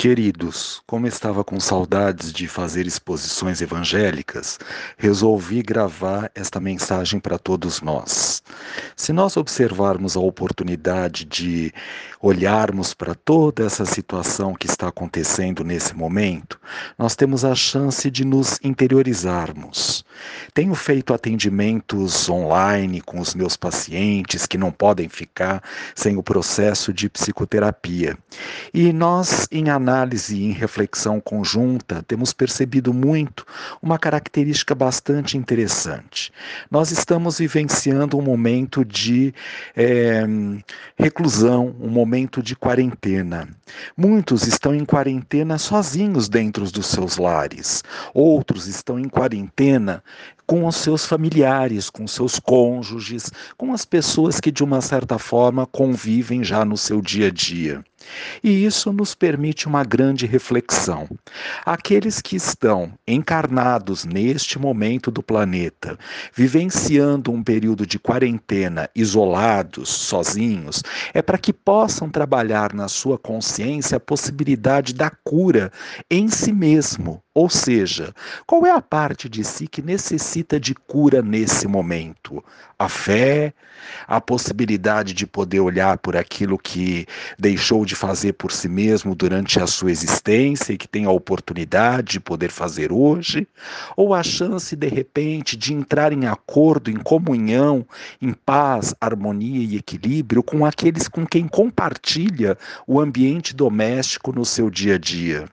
Queridos, como estava com saudades de fazer exposições evangélicas, resolvi gravar esta mensagem para todos nós. Se nós observarmos a oportunidade de olharmos para toda essa situação que está acontecendo nesse momento, nós temos a chance de nos interiorizarmos. Tenho feito atendimentos online com os meus pacientes que não podem ficar sem o processo de psicoterapia. E nós, em análise, análise e em reflexão conjunta, temos percebido muito uma característica bastante interessante. Nós estamos vivenciando um momento de é, reclusão, um momento de quarentena. Muitos estão em quarentena sozinhos dentro dos seus lares, outros estão em quarentena com os seus familiares, com seus cônjuges, com as pessoas que de uma certa forma convivem já no seu dia a dia. E isso nos permite uma grande reflexão. Aqueles que estão encarnados neste momento do planeta, vivenciando um período de quarentena, isolados, sozinhos, é para que possam trabalhar na sua consciência a possibilidade da cura em si mesmo. Ou seja, qual é a parte de si que necessita de cura nesse momento? A fé, a possibilidade de poder olhar por aquilo que deixou de fazer por si mesmo durante a sua existência e que tem a oportunidade de poder fazer hoje, ou a chance de repente de entrar em acordo, em comunhão, em paz, harmonia e equilíbrio com aqueles com quem compartilha o ambiente doméstico no seu dia a dia.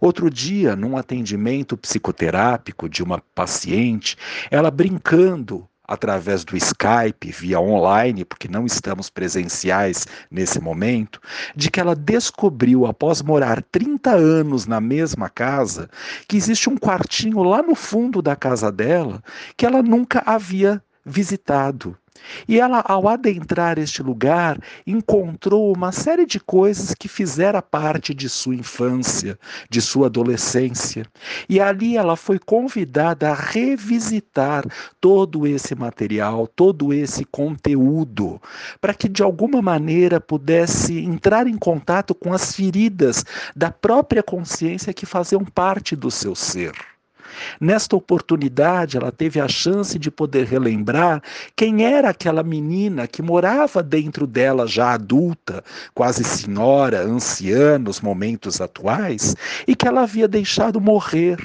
Outro dia, num atendimento psicoterápico de uma paciente, ela brincando através do Skype, via online, porque não estamos presenciais nesse momento, de que ela descobriu, após morar 30 anos na mesma casa, que existe um quartinho lá no fundo da casa dela que ela nunca havia visitado. E ela, ao adentrar este lugar, encontrou uma série de coisas que fizeram parte de sua infância, de sua adolescência. E ali ela foi convidada a revisitar todo esse material, todo esse conteúdo, para que de alguma maneira pudesse entrar em contato com as feridas da própria consciência que faziam parte do seu ser. Nesta oportunidade, ela teve a chance de poder relembrar quem era aquela menina que morava dentro dela, já adulta, quase senhora, anciã nos momentos atuais, e que ela havia deixado morrer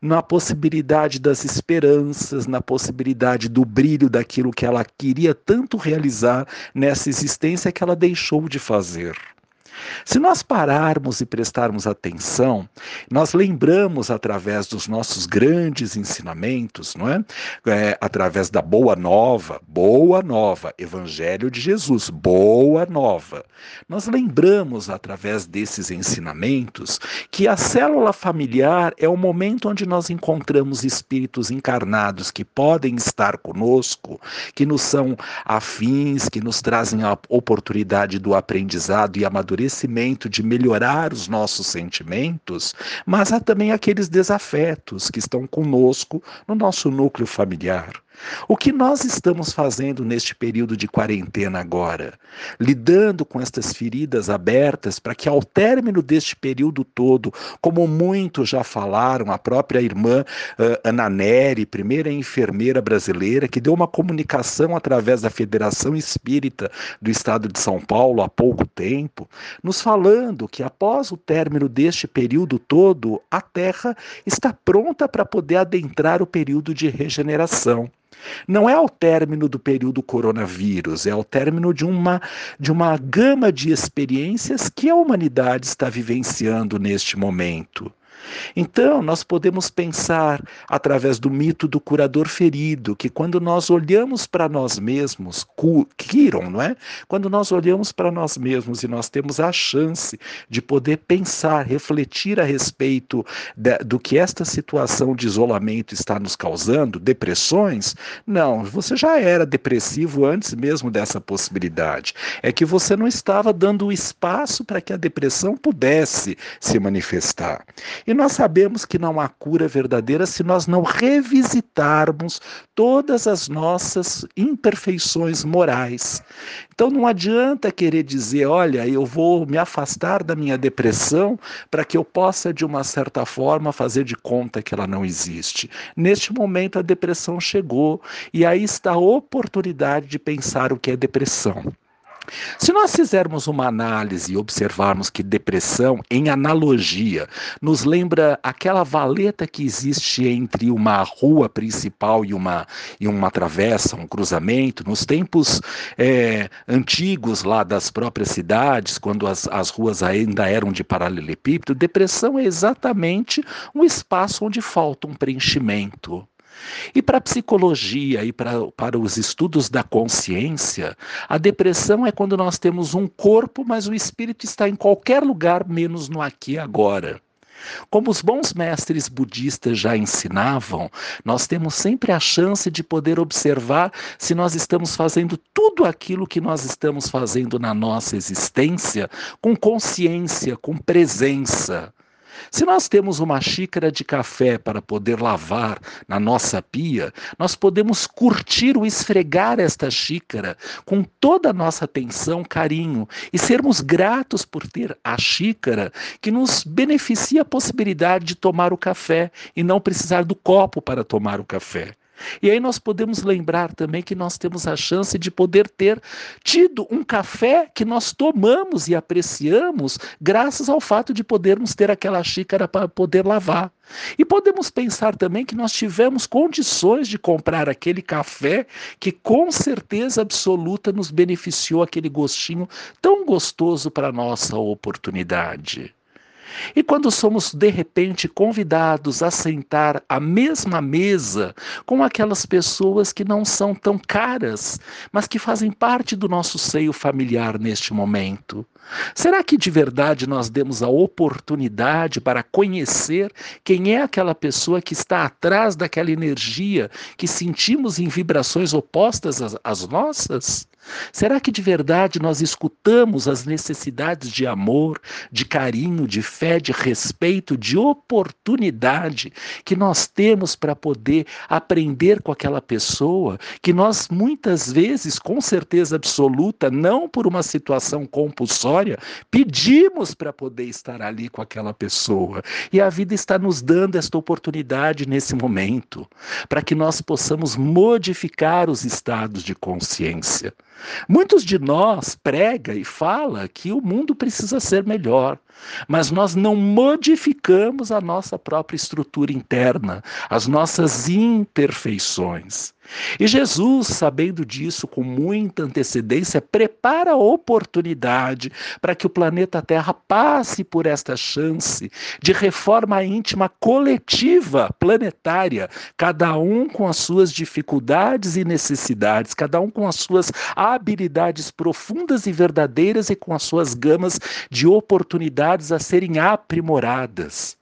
na possibilidade das esperanças, na possibilidade do brilho daquilo que ela queria tanto realizar nessa existência que ela deixou de fazer. Se nós pararmos e prestarmos atenção, nós lembramos através dos nossos grandes ensinamentos, não é? é? Através da boa nova, boa nova, Evangelho de Jesus, boa nova. Nós lembramos através desses ensinamentos que a célula familiar é o momento onde nós encontramos espíritos encarnados que podem estar conosco, que nos são afins, que nos trazem a oportunidade do aprendizado e amadurecimento amadurecimento, de melhorar os nossos sentimentos, mas há também aqueles desafetos que estão conosco no nosso núcleo familiar. O que nós estamos fazendo neste período de quarentena agora? Lidando com estas feridas abertas para que, ao término deste período todo, como muitos já falaram, a própria irmã uh, Ana Neri, primeira enfermeira brasileira, que deu uma comunicação através da Federação Espírita do Estado de São Paulo há pouco tempo, nos falando que após o término deste período todo, a Terra está pronta para poder adentrar o período de regeneração. Não é ao término do período coronavírus, é ao término de uma, de uma gama de experiências que a humanidade está vivenciando neste momento. Então, nós podemos pensar através do mito do curador ferido, que quando nós olhamos para nós mesmos, Kiron, não é? Quando nós olhamos para nós mesmos e nós temos a chance de poder pensar, refletir a respeito do que esta situação de isolamento está nos causando, depressões, não, você já era depressivo antes mesmo dessa possibilidade. É que você não estava dando espaço para que a depressão pudesse se manifestar. E E nós sabemos que não há cura verdadeira se nós não revisitarmos todas as nossas imperfeições morais. Então não adianta querer dizer, olha, eu vou me afastar da minha depressão para que eu possa, de uma certa forma, fazer de conta que ela não existe. Neste momento a depressão chegou e aí está a oportunidade de pensar o que é depressão. Se nós fizermos uma análise e observarmos que depressão, em analogia, nos lembra aquela valeta que existe entre uma rua principal e uma, e uma travessa, um cruzamento, nos tempos é, antigos lá das próprias cidades, quando as, as ruas ainda eram de paralelepípedo, depressão é exatamente um espaço onde falta um preenchimento. E para a psicologia e para, para os estudos da consciência, a depressão é quando nós temos um corpo, mas o espírito está em qualquer lugar, menos no aqui e agora. Como os bons mestres budistas já ensinavam, nós temos sempre a chance de poder observar se nós estamos fazendo tudo aquilo que nós estamos fazendo na nossa existência com consciência, com presença. Se nós temos uma xícara de café para poder lavar na nossa pia, nós podemos curtir o esfregar esta xícara com toda a nossa atenção, carinho e sermos gratos por ter a xícara que nos beneficia a possibilidade de tomar o café e não precisar do copo para tomar o café. E aí nós podemos lembrar também que nós temos a chance de poder ter tido um café que nós tomamos e apreciamos graças ao fato de podermos ter aquela xícara para poder lavar. E podemos pensar também que nós tivemos condições de comprar aquele café que com certeza absoluta nos beneficiou aquele gostinho tão gostoso para nossa oportunidade. E quando somos de repente convidados a sentar à mesma mesa com aquelas pessoas que não são tão caras, mas que fazem parte do nosso seio familiar neste momento, será que de verdade nós demos a oportunidade para conhecer quem é aquela pessoa que está atrás daquela energia que sentimos em vibrações opostas às, às nossas? Será que de verdade nós escutamos as necessidades de amor, de carinho, de fé, de respeito, de oportunidade que nós temos para poder aprender com aquela pessoa, que nós muitas vezes, com certeza absoluta, não por uma situação compulsória, pedimos para poder estar ali com aquela pessoa. E a vida está nos dando esta oportunidade nesse momento, para que nós possamos modificar os estados de consciência. Muitos de nós prega e fala que o mundo precisa ser melhor, mas nós não modificamos a nossa própria estrutura interna, as nossas imperfeições. E Jesus, sabendo disso com muita antecedência, prepara a oportunidade para que o planeta Terra passe por esta chance de reforma íntima coletiva planetária, cada um com as suas dificuldades e necessidades, cada um com as suas habilidades profundas e verdadeiras e com as suas gamas de oportunidades a serem aprimoradas.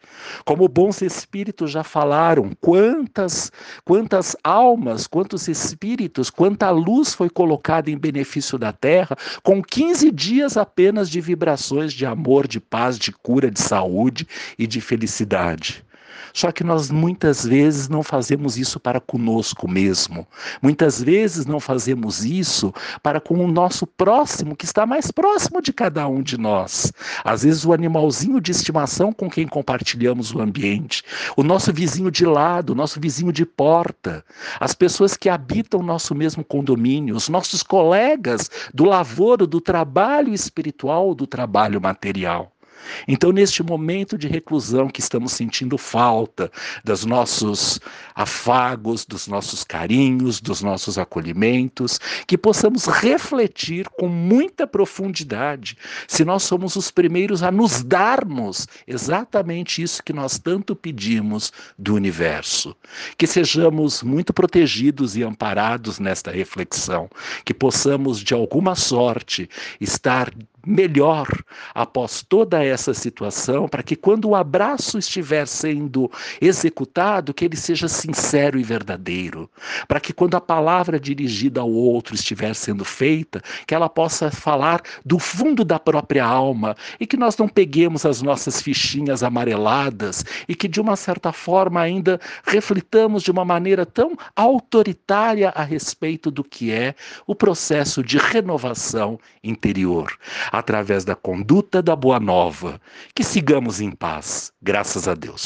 Como bons espíritos já falaram, quantas quantas almas, quantos espíritos, quanta luz foi colocada em benefício da Terra, com 15 dias apenas de vibrações de amor, de paz, de cura, de saúde e de felicidade. Só que nós muitas vezes não fazemos isso para conosco mesmo. Muitas vezes não fazemos isso para com o nosso próximo, que está mais próximo de cada um de nós. Às vezes o animalzinho de estimação com quem compartilhamos o ambiente, o nosso vizinho de lado, o nosso vizinho de porta, as pessoas que habitam o nosso mesmo condomínio, os nossos colegas do lavoro, do trabalho espiritual, do trabalho material. Então, neste momento de reclusão que estamos sentindo falta dos nossos afagos, dos nossos carinhos, dos nossos acolhimentos, que possamos refletir com muita profundidade se nós somos os primeiros a nos darmos exatamente isso que nós tanto pedimos do universo. Que sejamos muito protegidos e amparados nesta reflexão, que possamos, de alguma sorte, estar melhor após toda essa situação, para que quando o abraço estiver sendo executado, que ele seja sincero e verdadeiro, para que quando a palavra dirigida ao outro estiver sendo feita, que ela possa falar do fundo da própria alma e que nós não peguemos as nossas fichinhas amareladas e que de uma certa forma ainda reflitamos de uma maneira tão autoritária a respeito do que é o processo de renovação interior através da conduta da boa nova. Que sigamos em paz, graças a Deus.